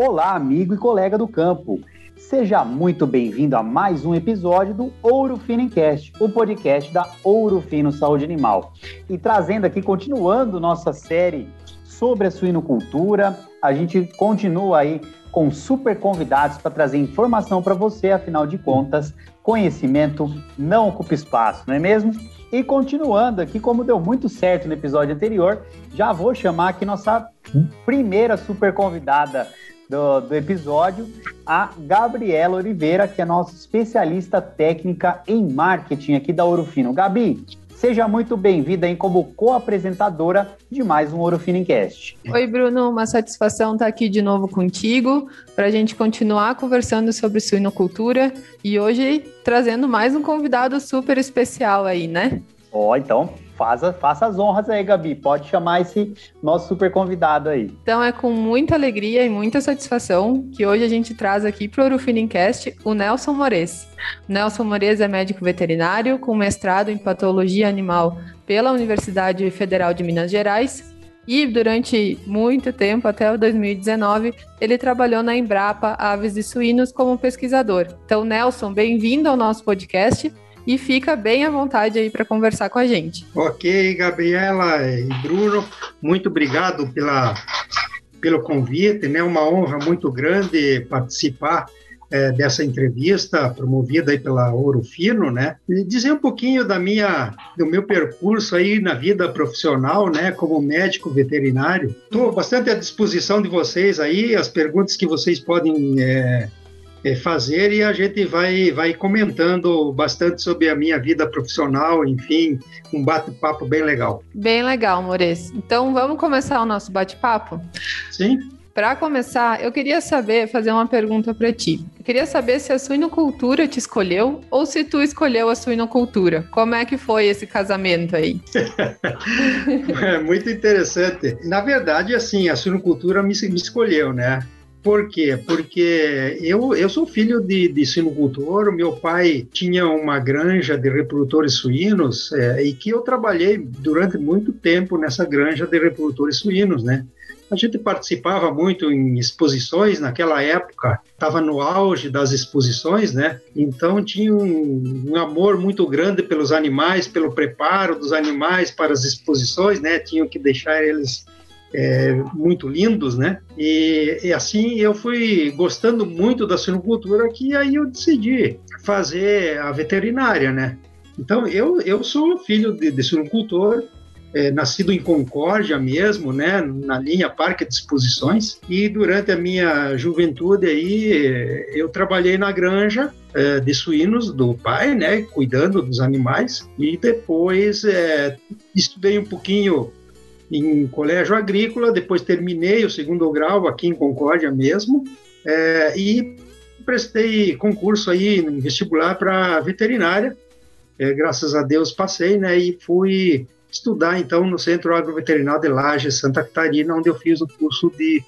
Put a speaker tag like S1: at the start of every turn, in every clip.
S1: Olá, amigo e colega do campo. Seja muito bem-vindo a mais um episódio do Ouro Fino Encast, o podcast da Ouro Fino Saúde Animal. E trazendo aqui, continuando nossa série sobre a suinocultura, a gente continua aí com super convidados para trazer informação para você, afinal de contas, conhecimento não ocupa espaço, não é mesmo? E continuando aqui, como deu muito certo no episódio anterior, já vou chamar aqui nossa primeira super convidada do, do episódio, a Gabriela Oliveira, que é nossa especialista técnica em marketing aqui da Ouro Fino. Gabi, Seja muito bem-vinda como co-apresentadora de mais um Ouro Finicast.
S2: Oi, Bruno, uma satisfação estar aqui de novo contigo para a gente continuar conversando sobre suinocultura e hoje trazendo mais um convidado super especial aí, né?
S1: Ó, oh, então faça, faça as honras aí, Gabi. Pode chamar esse nosso super convidado aí.
S2: Então é com muita alegria e muita satisfação que hoje a gente traz aqui para o Urufinincast o Nelson Mores. Nelson Mores é médico veterinário com mestrado em patologia animal pela Universidade Federal de Minas Gerais e durante muito tempo, até 2019, ele trabalhou na Embrapa Aves e Suínos como pesquisador. Então, Nelson, bem-vindo ao nosso podcast e fica bem à vontade aí para conversar com a gente.
S3: Ok, Gabriela e Bruno, muito obrigado pela, pelo convite, né? Uma honra muito grande participar é, dessa entrevista promovida aí pela Ouro Fino, né? E dizer um pouquinho da minha, do meu percurso aí na vida profissional, né? Como médico veterinário. Estou bastante à disposição de vocês aí, as perguntas que vocês podem é, fazer e a gente vai, vai comentando bastante sobre a minha vida profissional, enfim, um bate-papo bem legal.
S2: Bem legal, Mores. Então vamos começar o nosso bate-papo?
S3: Sim.
S2: Para começar, eu queria saber, fazer uma pergunta para ti. Eu queria saber se a suinocultura te escolheu ou se tu escolheu a suinocultura. Como é que foi esse casamento aí?
S3: é muito interessante. Na verdade, assim, a suinocultura me, me escolheu, né? Por quê? Porque eu, eu sou filho de, de sinocultor, meu pai tinha uma granja de reprodutores suínos é, e que eu trabalhei durante muito tempo nessa granja de reprodutores suínos, né? A gente participava muito em exposições naquela época, estava no auge das exposições, né? Então tinha um, um, amor muito grande pelos animais, pelo preparo dos animais para as exposições, né? Tinham que deixar eles é, muito lindos, né? E, e, assim eu fui gostando muito da suinocultura que aí eu decidi fazer a veterinária, né? Então eu, eu sou filho de, de é, nascido em Concórdia mesmo, né, na linha Parque de Exposições, e durante a minha juventude aí eu trabalhei na granja é, de suínos do pai, né, cuidando dos animais, e depois é, estudei um pouquinho em colégio agrícola, depois terminei o segundo grau aqui em Concórdia mesmo, é, e prestei concurso aí no vestibular para veterinária, é, graças a Deus passei, né, e fui estudar então no Centro Agroveterinário de Lages, Santa Catarina, onde eu fiz o curso de,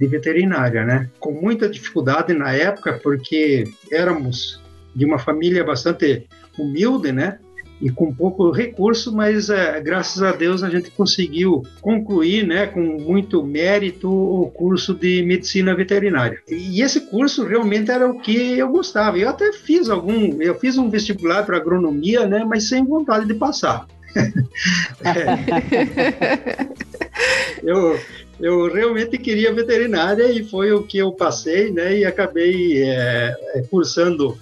S3: de veterinária, né, com muita dificuldade na época, porque éramos de uma família bastante humilde, né, e com pouco recurso, mas é, graças a Deus a gente conseguiu concluir, né, com muito mérito, o curso de medicina veterinária. E esse curso realmente era o que eu gostava. Eu até fiz algum, eu fiz um vestibular para agronomia, né, mas sem vontade de passar. é. eu eu realmente queria veterinária e foi o que eu passei, né, e acabei é, é cursando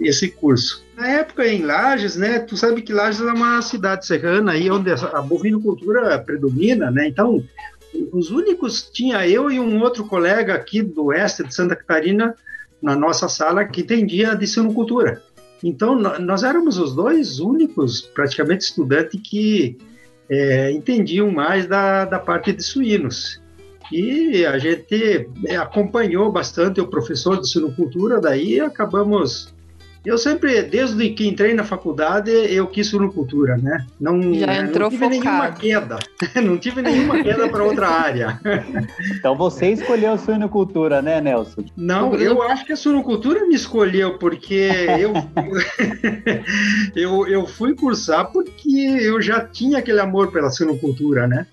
S3: esse curso. Na época em Lages, né, tu sabe que Lages é uma cidade serrana aí onde a bovinocultura predomina, né? Então, os únicos tinha eu e um outro colega aqui do oeste de Santa Catarina na nossa sala que entendia de sinocultura. Então, nós éramos os dois únicos, praticamente, estudantes que é, entendiam mais da, da parte de suínos. E a gente é, acompanhou bastante o professor de sinocultura, daí acabamos eu sempre, desde que entrei na faculdade, eu quis suinocultura, né?
S2: Não, Já entrou
S3: não tive
S2: focado.
S3: nenhuma queda. não tive nenhuma queda para outra área.
S1: então você escolheu a suinocultura, né, Nelson?
S3: Não, eu acho que a suinocultura me escolheu, porque eu, eu, eu fui cursar porque eu já tinha aquele amor pela suinocultura, né?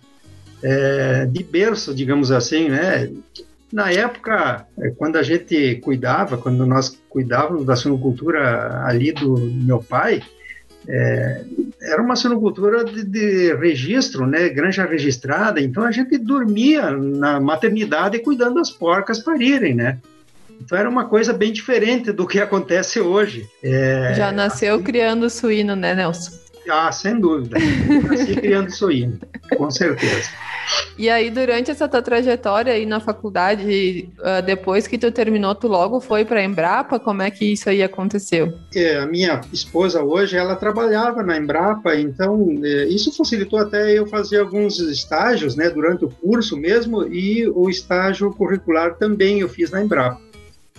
S3: É, de berço, digamos assim, né? Na época, é, quando a gente cuidava, quando nós cuidávamos da suinocultura ali do meu pai, é, era uma suinocultura de, de, registro, né, granja registrada, então a gente dormia na maternidade cuidando das porcas parirem, né? Então era uma coisa bem diferente do que acontece hoje.
S2: É, Já nasceu assim, criando suíno, né, Nelson?
S3: Ah, sem dúvida. Nasci criando suíno, com certeza.
S2: E aí, durante essa tua trajetória aí na faculdade, uh, depois que tu terminou, tu logo foi para a Embrapa? Como é que isso aí aconteceu?
S3: É, a minha esposa hoje, ela trabalhava na Embrapa, então é, isso facilitou até eu fazer alguns estágios, né, durante o curso mesmo, e o estágio curricular também eu fiz na Embrapa.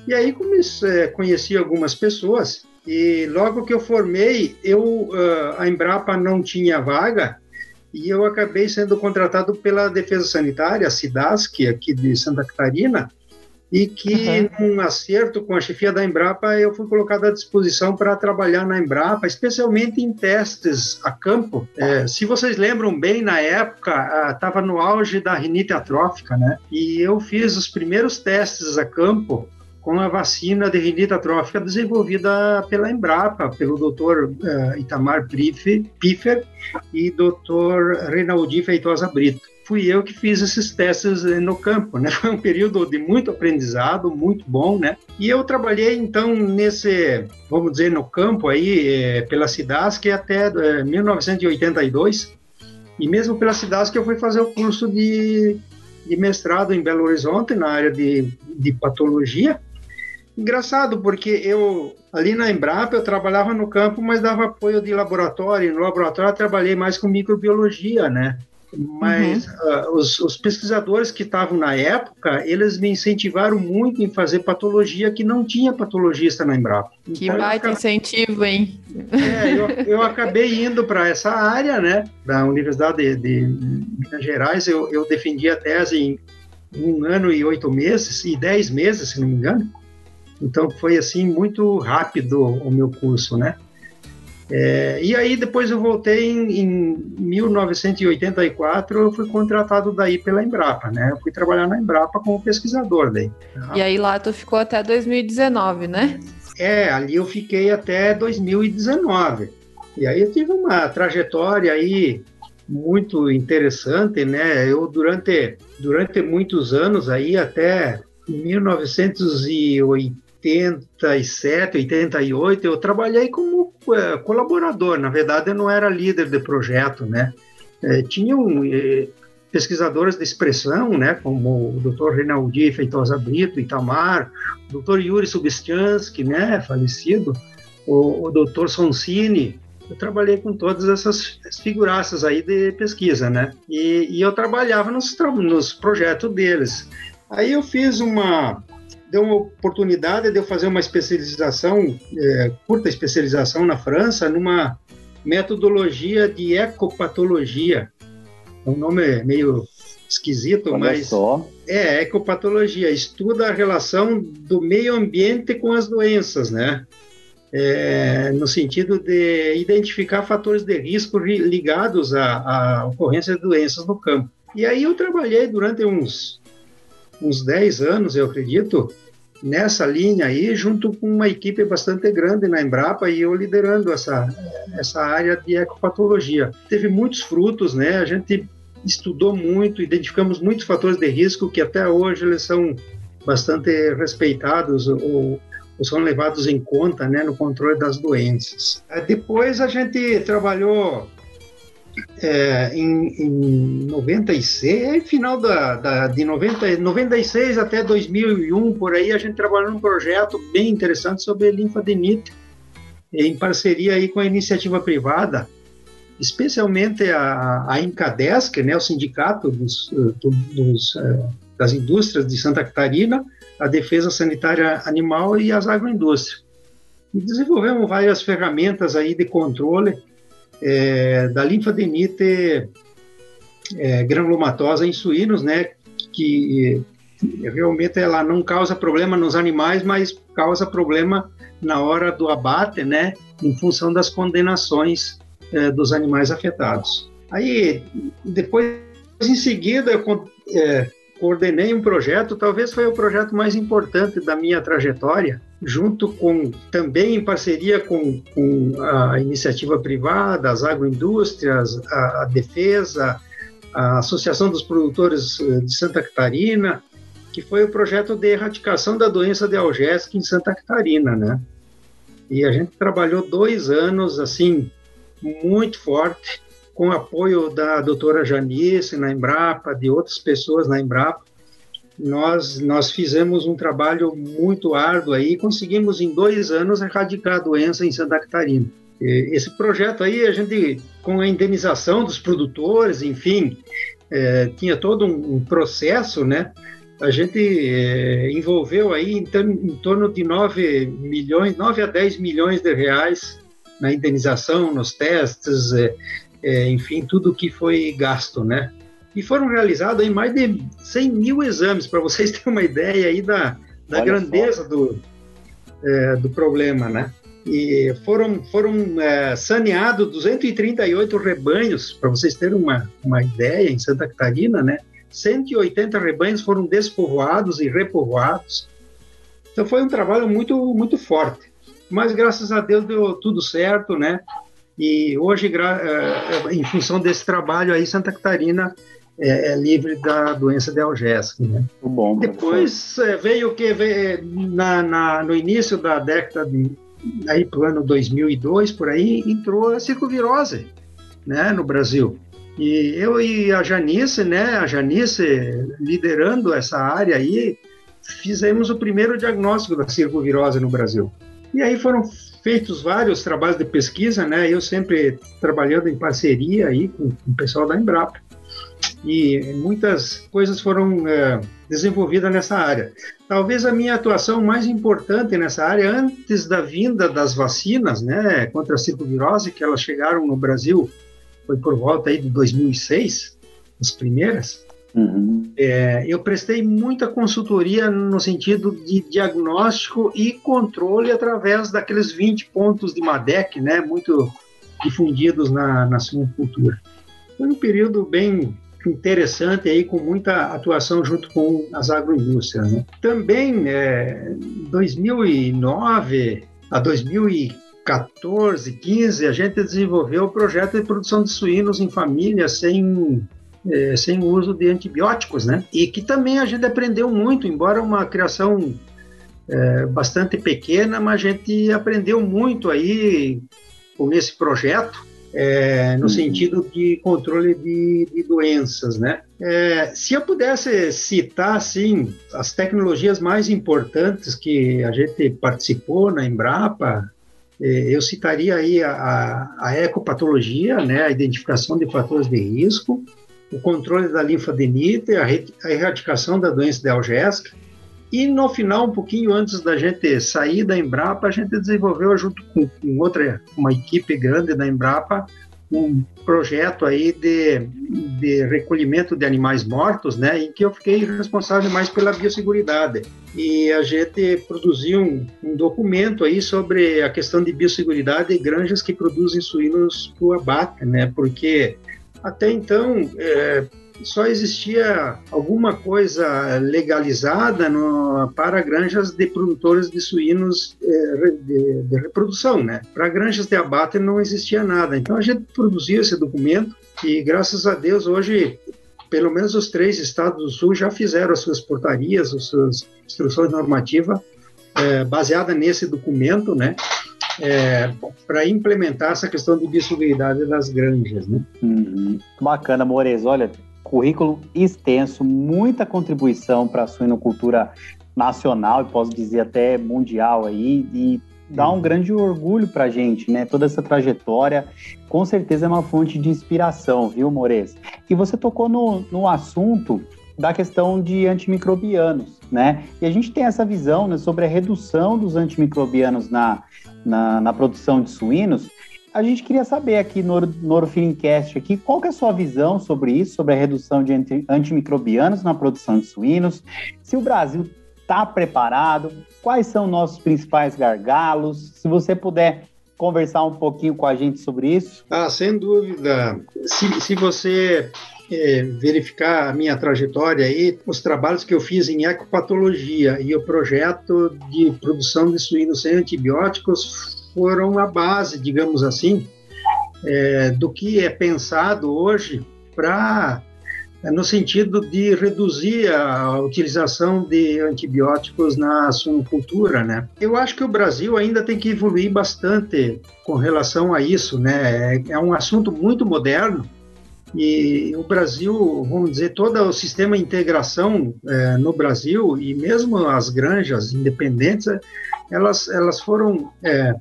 S3: E aí comecei, é, conheci algumas pessoas e logo que eu formei, eu uh, a Embrapa não tinha vaga e eu acabei sendo contratado pela Defesa Sanitária, a SIDASC, aqui de Santa Catarina, e que, uhum. num acerto com a chefia da Embrapa, eu fui colocado à disposição para trabalhar na Embrapa, especialmente em testes a campo. É, se vocês lembram bem, na época, estava no auge da rinite atrófica, né? E eu fiz os primeiros testes a campo com a vacina de rinite atrófica desenvolvida pela Embrapa, pelo Dr. Uh, Itamar Piffer e Dr. Reinaldi Feitosa Brito. Fui eu que fiz esses testes no campo, né? Foi um período de muito aprendizado, muito bom, né? E eu trabalhei então nesse, vamos dizer, no campo aí é, pela Cidasc até é, 1982. E mesmo pela Cidasc eu fui fazer o curso de, de mestrado em Belo Horizonte na área de, de patologia Engraçado, porque eu, ali na Embrapa, eu trabalhava no campo, mas dava apoio de laboratório. No laboratório, eu trabalhei mais com microbiologia, né? Mas uhum. uh, os, os, pesquisadores que estavam na época, eles me incentivaram muito em fazer patologia que não tinha patologista na Embrapa.
S2: Que então, baita acabei... incentivo, hein?
S3: É, eu, eu acabei indo para essa área, né? Da Universidade de, de Minas Gerais, eu, eu defendi a tese em um ano e oito meses, e dez meses, se não me engano. Então foi assim muito rápido o meu curso, né? É, e aí depois eu voltei em, em, 1984, eu fui contratado daí pela Embrapa, né? Eu fui trabalhar na Embrapa como pesquisador daí.
S2: E aí lá tu ficou até 2019, né?
S3: É, ali eu fiquei até 2019. E aí eu tive uma trajetória aí muito interessante, né? Eu durante durante muitos anos aí até 1980 87, 88, eu trabalhei como é, colaborador. Na verdade, eu não era líder de projeto, né? É, tinham é, pesquisadores de expressão, né, como o Dr. Reinaldi Feitosa Brito, Itamar, o Dr. Yuri Substiansky, né, falecido, o, o Dr. Sonsini, eu trabalhei com todas essas figuraças aí de pesquisa, né? E, e eu trabalhava nos, nos projetos deles. Aí eu fiz uma, deu uma oportunidade de eu fazer uma especialização, é, curta especialização na França, numa metodologia de ecopatologia. É um nome meio esquisito, Olha mas só. é ecopatologia, estuda a relação do meio ambiente com as doenças, né? É, no sentido de identificar fatores de risco ligados à, à ocorrência de doenças no campo. E aí eu trabalhei durante uns uns 10 anos, eu acredito, nessa linha aí, junto com uma equipe bastante grande na Embrapa e eu liderando essa, essa área de ecopatologia. Teve muitos frutos, né? A gente estudou muito, identificamos muitos fatores de risco que até hoje eles são bastante respeitados ou, ou são levados em conta né, no controle das doenças. Depois a gente trabalhou é, em, em 96, final da, da, de 90, 96 até 2001, por aí, a gente trabalhou num projeto bem interessante sobre linfadenite, em parceria aí com a iniciativa privada, especialmente a, a Incadesc, né, o sindicato dos, dos, é, das indústrias de Santa Catarina, a Defesa Sanitária Animal e as agroindústrias. E desenvolvemos várias ferramentas aí de controle é, da linfadenite é, granulomatosa em suínos, né, que realmente ela não causa problema nos animais, mas causa problema na hora do abate, né, em função das condenações é, dos animais afetados. Aí, depois, em seguida, eu é, coordenei um projeto, talvez foi o projeto mais importante da minha trajetória, junto com, também em parceria com, com a iniciativa privada, as agroindústrias, a, a defesa, a Associação dos Produtores eh, de Santa Catarina, que foi o projeto de erradicação da doença de Algésica em Santa Catarina, né? E a gente trabalhou dois anos, assim, muito forte, com apoio da doutora Janice na Embrapa, de outras pessoas na Embrapa, nós, nós fizemos um trabalho muito árduo aí, conseguimos em dois anos erradicar a doença em Santa Catarina. Esse projeto aí, a gente, com a indenização dos produtores, enfim, é, tinha todo um, um, processo, né? A gente é, envolveu aí em, em torno de 9 milhões, 9 a 10 milhões de reais na indenização, nos testes, é, é, enfim, tudo que foi gasto, né? E foram realizados aí mais de 100 mil exames, para vocês terem uma ideia aí da, da grandeza do, é, do problema, né? E foram, foram é, saneados 238 rebanhos, para vocês terem uma, uma ideia, em Santa Catarina, né? 180 rebanhos foram despovoados e repovoados. Então foi um trabalho muito, muito forte. Mas graças a Deus deu tudo certo, né? E hoje, é, é, em função desse trabalho aí, Santa Catarina é, é livre da doença de Algésica. Né?
S1: Bom,
S3: Depois é, veio o que veio na, na, no início da década de aí para o ano 2002 por aí entrou a circovirose, né, no Brasil. E eu e a Janice, né, a Janice liderando essa área aí, fizemos o primeiro diagnóstico da circovirose no Brasil. E aí foram feitos vários trabalhos de pesquisa, né? Eu sempre trabalhando em parceria aí com, com o pessoal da Embrapa. E muitas coisas foram é, desenvolvidas nessa área. Talvez a minha atuação mais importante nessa área, antes da vinda das vacinas, né, contra a circovirose, que elas chegaram no Brasil, foi por volta aí de 2006, as primeiras, Uhum. É, eu prestei muita consultoria no sentido de diagnóstico e controle através daqueles 20 pontos de MADEC, né, muito difundidos na, na suinocultura. Foi um período bem interessante aí com muita atuação junto com as agroindústrias. Né? Também, é, 2009 a 2014, 15, a gente desenvolveu o projeto de produção de suínos em família sem é, sem o uso de antibióticos, né? E que também a gente aprendeu muito, embora uma criação é, bastante pequena, mas a gente aprendeu muito aí com esse projeto, é, no uhum. sentido de controle de, de doenças, né? É, se eu pudesse citar, assim, as tecnologias mais importantes que a gente participou na Embrapa, é, eu citaria aí a, a ecopatologia, né, a identificação de fatores de risco, o controle da linfadenite, a erradicação da doença de Algésica. E no final, um pouquinho antes da gente sair da Embrapa, a gente desenvolveu, junto com, com outra, uma equipe grande da Embrapa, um projeto aí de, de recolhimento de animais mortos, né, em que eu fiquei responsável mais pela biosseguridade. E a gente produziu um, um documento aí sobre a questão de biosseguridade e granjas que produzem suínos para o abate, né, porque até então, é, só existia alguma coisa legalizada no, para granjas de produtores de suínos é, de, de, reprodução, né? Para granjas de abate não existia nada. Então a gente produziu esse documento e graças a Deus hoje pelo menos os três estados do sul já fizeram as suas portarias, as suas instruções normativas é, baseada nesse documento, né? é, para implementar essa questão de biosseguridade das granjas. Né?
S1: Uhum. Bacana, Mores. Olha, currículo extenso, muita contribuição para a suinocultura nacional e posso dizer até mundial aí e dá um grande orgulho para a gente, né? Toda essa trajetória, com certeza é uma fonte de inspiração, viu, Mores? E você tocou no, no assunto da questão de antimicrobianos, né? E a gente tem essa visão né, sobre a redução dos antimicrobianos na, na, na produção de suínos, a gente queria saber aqui no, Orofinincast aqui, qual que é a sua visão sobre isso, sobre a redução de antimicrobianos na produção de suínos, se o Brasil está preparado, quais são nossos principais gargalos, se você puder conversar um pouquinho com a gente sobre isso.
S3: Ah, sem dúvida. Se, se você é, verificar a minha trajetória aí, os trabalhos que eu fiz em ecopatologia e o projeto de produção de suínos sem antibióticos foram a base, digamos assim, é, do que é pensado hoje para no sentido de reduzir a utilização de antibióticos na suinocultura, né? Eu acho que o Brasil ainda tem que evoluir bastante com relação a isso, né? É um assunto muito moderno e o Brasil, vamos dizer, todo o sistema de integração é, no Brasil e mesmo as granjas independentes, elas, elas foram é,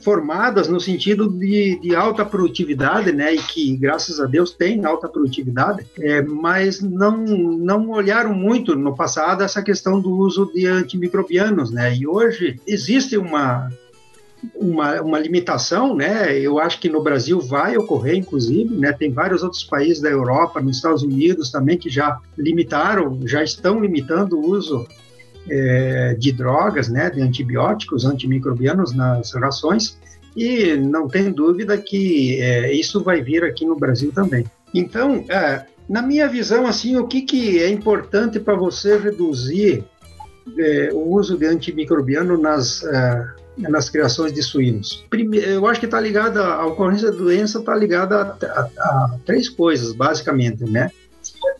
S3: formadas no sentido de, de, alta produtividade, né, e que graças a Deus tem alta produtividade, é, mas não não olharam muito no passado essa questão do uso de antimicrobianos, né, e hoje existe uma uma, uma limitação, né? Eu acho que no Brasil vai ocorrer, inclusive, né? Tem vários outros países da Europa, nos Estados Unidos também que já limitaram, já estão limitando o uso é, de drogas, né, de antibióticos, antimicrobianos nas rações, e não tem dúvida que é, isso vai vir aqui no Brasil também. Então, é, na minha visão, assim, o que, que é importante para você reduzir o uso de antimicrobiano nas, nas criações de suínos? Primeiro, eu acho que está ligada, a ocorrência da doença está ligada a, a, a três coisas, basicamente, né?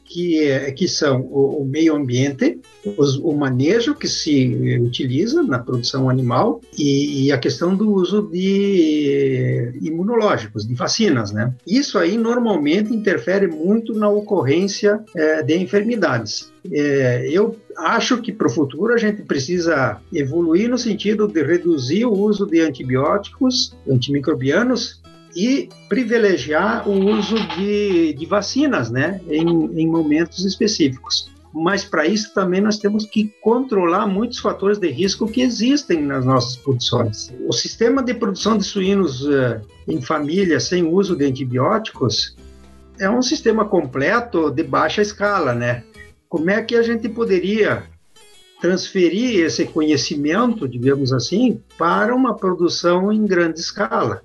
S3: Que, que são o, o meio ambiente, os, o manejo que se utiliza na produção animal e, e, a questão do uso de imunológicos, de vacinas, né? Isso aí normalmente interfere muito na ocorrência é, de enfermidades. É, eu acho que para o futuro a gente precisa evoluir no sentido de reduzir o uso de antibióticos, antimicrobianos, e privilegiar o uso de, de vacinas, né, em, em momentos específicos. Mas para isso também nós temos que controlar muitos fatores de risco que existem nas nossas produções. O sistema de produção de suínos uh, em família sem uso de antibióticos é um sistema completo de baixa escala, né? Como é que a gente poderia transferir esse conhecimento, digamos assim, para uma produção em grande escala?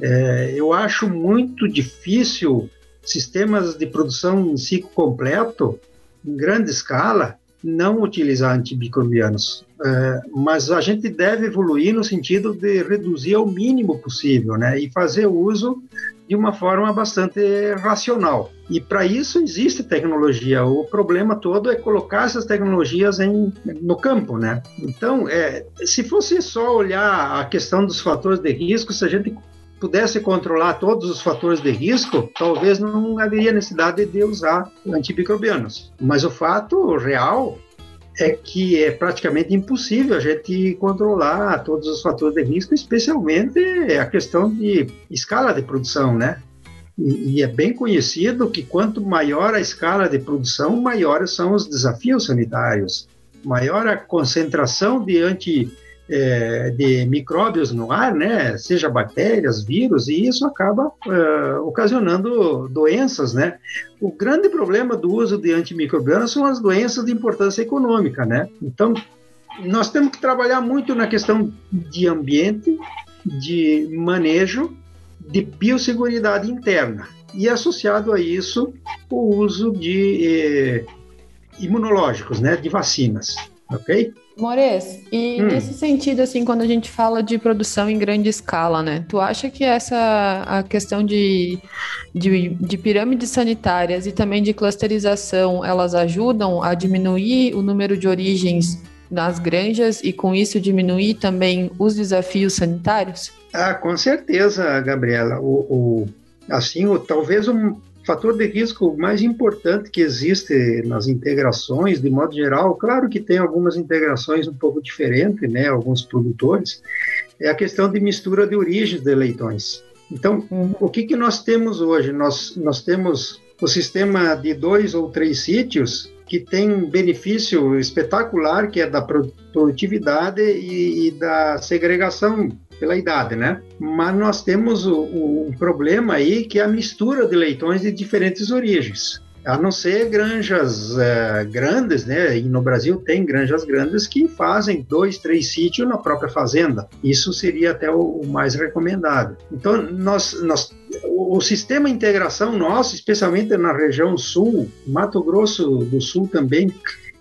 S3: É, eu acho muito difícil sistemas de produção em ciclo completo, em grande escala, não utilizar antimicrobianos. É, mas a gente deve evoluir no sentido de reduzir ao mínimo possível, né? E fazer uso de uma forma bastante racional. E para isso existe tecnologia. O problema todo é colocar essas tecnologias em, no campo, né? Então, é, se fosse só olhar a questão dos fatores de risco, se a gente pudesse controlar todos os fatores de risco, talvez não haveria necessidade de usar antimicrobianos. Mas o fato real é que é praticamente impossível a gente controlar todos os fatores de risco, especialmente a questão de escala de produção, né? E, é bem conhecido que quanto maior a escala de produção, maiores são os desafios sanitários, maior a concentração de anti é, de micróbios no ar, né, seja bactérias, vírus, e isso acaba é, ocasionando doenças, né. O grande problema do uso de antimicrobianos são as doenças de importância econômica, né. Então, nós temos que trabalhar muito na questão de ambiente, de manejo, de biosseguridade interna. E associado a isso, o uso de eh, imunológicos, né, de vacinas, ok?
S2: Mores, e hum. nesse sentido, assim, quando a gente fala de produção em grande escala, né? Tu acha que essa a questão de, de, de pirâmides sanitárias e também de clusterização, elas ajudam a diminuir o número de origens nas granjas e com isso diminuir também os desafios sanitários?
S3: Ah, com certeza, Gabriela. O, o assim, o, talvez um, fator de risco mais importante que existe nas integrações, de modo geral, claro que tem algumas integrações um pouco diferentes, né, alguns produtores, é a questão de mistura de origens de leitões. Então, uhum. o que, que nós temos hoje? Nós, nós temos o sistema de dois ou três sítios que tem um benefício espetacular, que é da produtividade e, e da segregação pela idade, né? Mas nós temos o, o, problema aí que é a mistura de leitões de diferentes origens. a não ser granjas é, grandes, né? E no Brasil tem granjas grandes que fazem dois, três sítios na própria fazenda. Isso seria até o, o mais recomendado. Então, nós, nós, o sistema de integração nosso, especialmente na região sul, Mato Grosso do Sul também,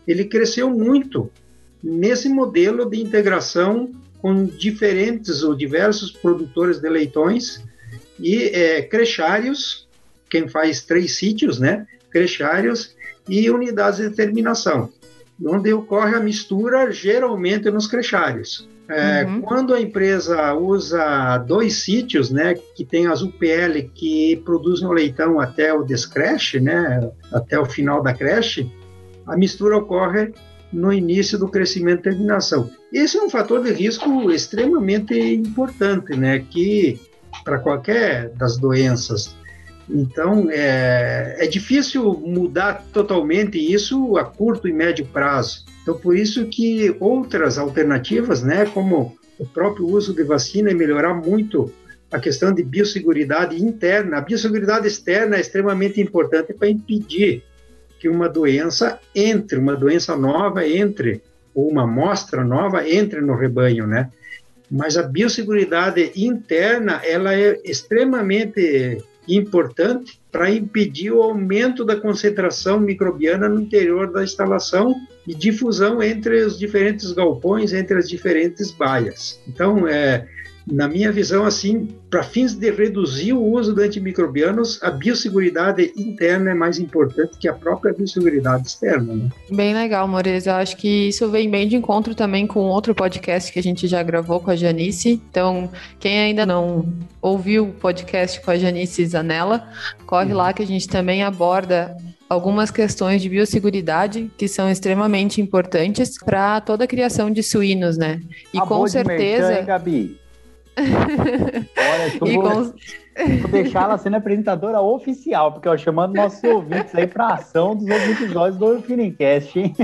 S3: ele cresceu muito nesse modelo de integração com diferentes ou diversos produtores de leitões e é, crechários, quem faz três sítios, né? Crechários e unidades de terminação, onde ocorre a mistura geralmente nos crechários. É, uhum. Quando a empresa usa dois sítios, né, que tem as UPL que produzem o leitão até o descreche, né, até o final da creche, a mistura ocorre no início do crescimento e terminação. Esse é um fator de risco extremamente importante, né, que para qualquer das doenças. Então, é, é difícil mudar totalmente isso a curto e médio prazo. Então, por isso que outras alternativas, né, como o próprio uso de vacina e melhorar muito a questão de biosseguridade interna. A biosseguridade externa é extremamente importante para impedir que uma doença entre, uma doença nova entre, ou uma amostra nova entre no rebanho, né? Mas a biosseguridade interna, ela é extremamente importante para impedir o aumento da concentração microbiana no interior da instalação e difusão entre os diferentes galpões, entre as diferentes baias. Então, é, na minha visão, assim, para fins de reduzir o uso de antimicrobianos, a biosseguridade interna é mais importante que a própria biosseguridade externa. Né?
S2: Bem legal, Moreira. Eu acho que isso vem bem de encontro também com outro podcast que a gente já gravou com a Janice. Então, quem ainda não ouviu o podcast com a Janice Zanella, corre lá que a gente também aborda algumas questões de biosseguridade que são extremamente importantes para toda a criação de suínos, né?
S1: E a com certeza. Merchan, Gabi? Olha, eu vou, com... vou deixar ela sendo apresentadora oficial, porque eu chamando nossos ouvintes aí para ação dos outros episódios do Orfinicast, hein?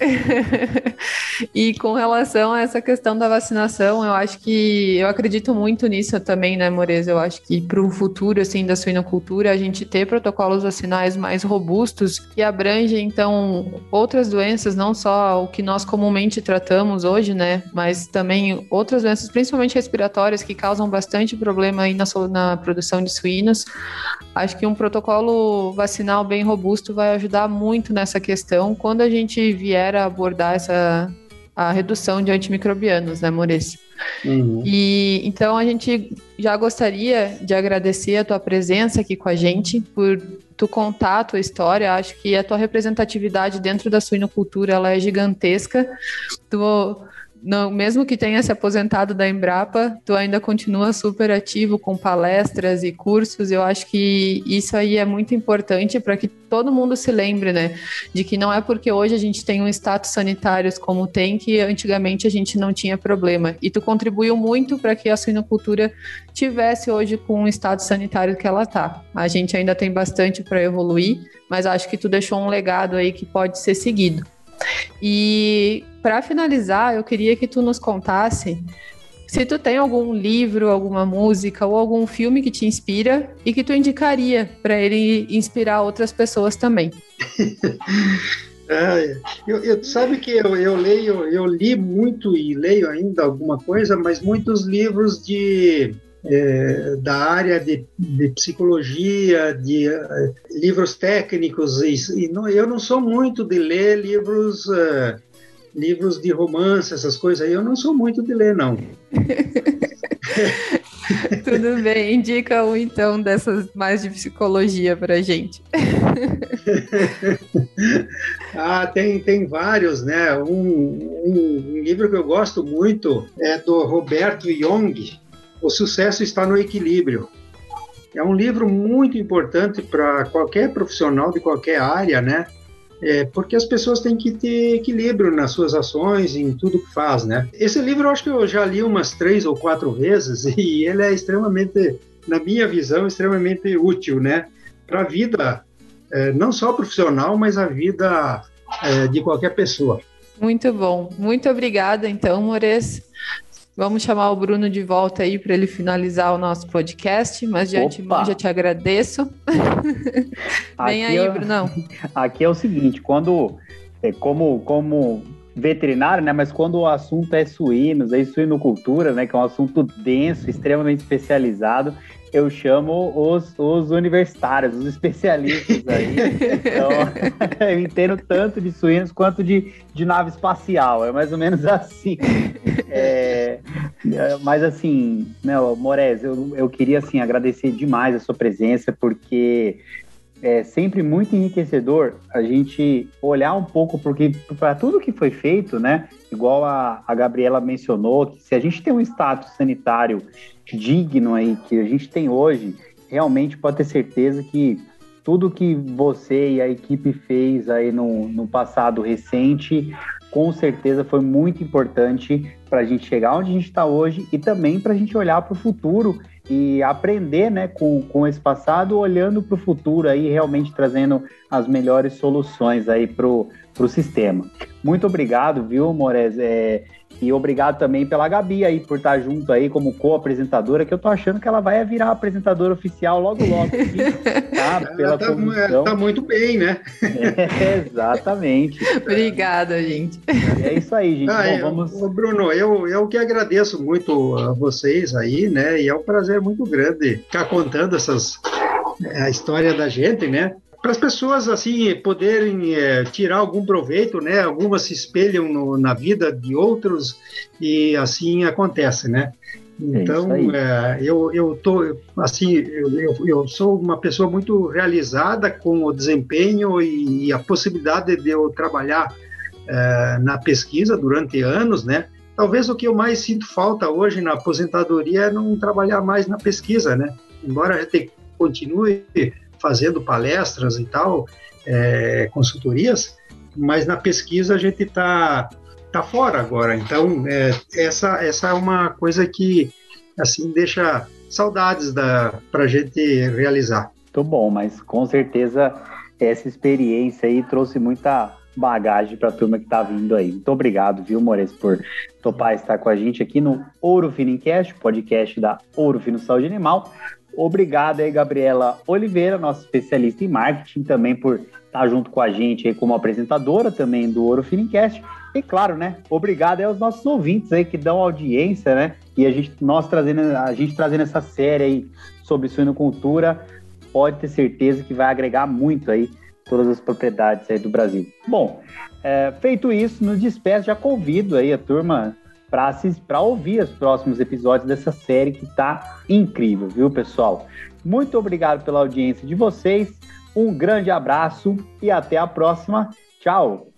S2: e com relação a essa questão da vacinação, eu acho que eu acredito muito nisso também, né, Mores? Eu acho que para o futuro assim da suinocultura, a gente ter protocolos vacinais mais robustos que abrangem então outras doenças, não só o que nós comumente tratamos hoje, né, mas também outras doenças, principalmente respiratórias, que causam bastante problema aí na, na produção de suínos. Acho que um protocolo vacinal bem robusto vai ajudar muito nessa questão quando a gente vier era abordar essa a redução de antimicrobianos, né, Maurício? Uhum. E então a gente já gostaria de agradecer a tua presença aqui com a gente, por tu contar a tua história. Acho que a tua representatividade dentro da suinocultura ela é gigantesca. Tu não, mesmo que tenha se aposentado da Embrapa, tu ainda continua super ativo com palestras e cursos. Eu acho que isso aí é muito importante para que todo mundo se lembre, né? De que não é porque hoje a gente tem um status sanitário como tem que antigamente a gente não tinha problema. E tu contribuiu muito para que a suinocultura tivesse hoje com o estado sanitário que ela tá. A gente ainda tem bastante para evoluir, mas acho que tu deixou um legado aí que pode ser seguido. E para finalizar, eu queria que tu nos contasse se tu tem algum livro, alguma música ou algum filme que te inspira e que tu indicaria para ele inspirar outras pessoas também.
S3: É, eu, eu, sabe que eu, eu leio, eu li muito e leio ainda alguma coisa, mas muitos livros de é, da área de, de psicologia, de uh, livros técnicos, e, e não, eu não sou muito de ler livros, uh, livros de romance, essas coisas aí, eu não sou muito de ler, não.
S2: Tudo bem, indica um então dessas mais de psicologia para gente.
S3: ah, tem, tem vários, né? Um, um, um, livro que eu gosto muito é do Roberto Young, o Sucesso está no Equilíbrio. É um livro muito importante para qualquer profissional de qualquer área, né? É, porque as pessoas têm que ter equilíbrio nas suas ações, em tudo que faz, né? Esse livro eu acho que eu já li umas três ou quatro vezes e ele é extremamente, na minha visão, extremamente útil, né? Para a vida, é, não só profissional, mas a vida é, de qualquer pessoa.
S2: Muito bom. Muito obrigada, então, Mores. Vamos chamar o Bruno de volta aí para ele finalizar o nosso podcast, mas de Opa. antemão já te agradeço. Vem aí, é, Brunão.
S1: Aqui é o seguinte, quando é, como como veterinário, né? Mas quando o assunto é suínos, é suinocultura, né? Que é um assunto denso, extremamente especializado, eu chamo os, os universitários, os especialistas aí. então, eu entendo tanto de suínos quanto de, de nave espacial. É mais ou menos assim. É, mas assim, né, Morez, eu, eu queria assim agradecer demais a sua presença, porque é sempre muito enriquecedor a gente olhar um pouco porque para tudo que foi feito, né? Igual a, a Gabriela mencionou, que se a gente tem um status sanitário digno aí que a gente tem hoje, realmente pode ter certeza que tudo que você e a equipe fez aí no, no passado recente, com certeza foi muito importante para a gente chegar onde a gente está hoje e também para a gente olhar para o futuro e aprender né, com, com esse passado, olhando para o futuro aí, realmente trazendo as melhores soluções aí para o sistema. Muito obrigado, viu, Mores? É, e obrigado também pela Gabi aí, por estar junto aí como co-apresentadora, que eu tô achando que ela vai virar apresentadora oficial logo logo.
S3: Tá? Pela tá, tá muito bem, né?
S1: É, exatamente.
S2: Obrigada, gente.
S1: É isso aí, gente.
S3: Ah, Bom, vamos... Bruno, eu, eu que agradeço muito a vocês aí, né? E é um prazer muito grande ficar contando essas a história da gente, né? Para as pessoas assim poderem é, tirar algum proveito, né? Algumas se espelham no, na vida de outros e assim acontece, né? É então é, eu eu tô assim eu, eu, sou uma pessoa muito realizada com o desempenho e, e a possibilidade de eu trabalhar é, na pesquisa durante anos, né? Talvez o que eu mais sinto falta hoje na aposentadoria é não trabalhar mais na pesquisa, né? Embora a gente continue fazendo palestras e tal, é, consultorias, mas na pesquisa a gente está tá fora agora. Então, é, essa, essa é uma coisa que, assim, deixa saudades para a gente realizar.
S1: Muito bom, mas com certeza essa experiência aí trouxe muita bagagem para a turma que está vindo aí. Muito obrigado, viu, Mores, por topar estar com a gente aqui no Ouro Fino Cast, podcast da Ouro Fino Saúde Animal. Obrigado aí, Gabriela Oliveira, nossa especialista em marketing, também por estar junto com a gente aí como apresentadora também do Ouro Finincast. E claro, né? Obrigado aos nossos ouvintes aí que dão audiência, né? E a gente, nós trazendo, a gente trazendo essa série aí sobre suinocultura, pode ter certeza que vai agregar muito aí todas as propriedades aí do Brasil. Bom, é, feito isso, nos despeço, já convido aí a turma para ouvir os próximos episódios dessa série que está incrível, viu, pessoal? Muito obrigado pela audiência de vocês, um grande abraço e até a próxima. Tchau!